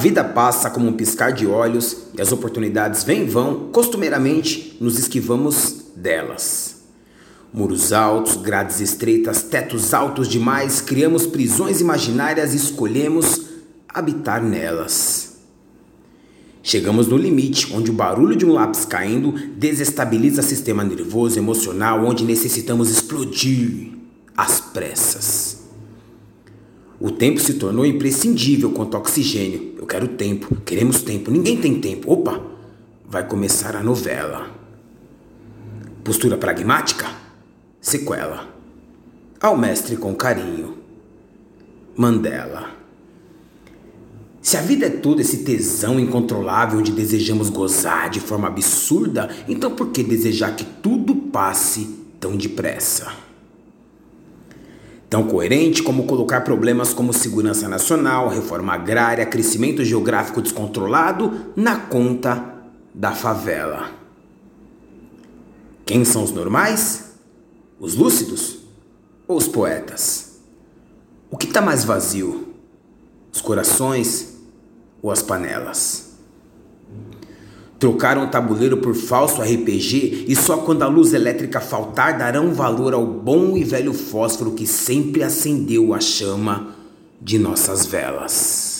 A vida passa como um piscar de olhos e as oportunidades vêm e vão, costumeiramente nos esquivamos delas. Muros altos, grades estreitas, tetos altos demais, criamos prisões imaginárias e escolhemos habitar nelas. Chegamos no limite, onde o barulho de um lápis caindo desestabiliza o sistema nervoso emocional, onde necessitamos explodir às pressas. O tempo se tornou imprescindível quanto ao oxigênio. Quero tempo, queremos tempo, ninguém tem tempo. Opa, vai começar a novela. Postura pragmática? Sequela. Ao mestre com carinho. Mandela. Se a vida é todo esse tesão incontrolável onde desejamos gozar de forma absurda, então por que desejar que tudo passe tão depressa? Tão coerente como colocar problemas como segurança nacional, reforma agrária, crescimento geográfico descontrolado na conta da favela. Quem são os normais? Os lúcidos ou os poetas? O que está mais vazio? Os corações ou as panelas. Trocaram o tabuleiro por falso RPG e só quando a luz elétrica faltar darão valor ao bom e velho fósforo que sempre acendeu a chama de nossas velas.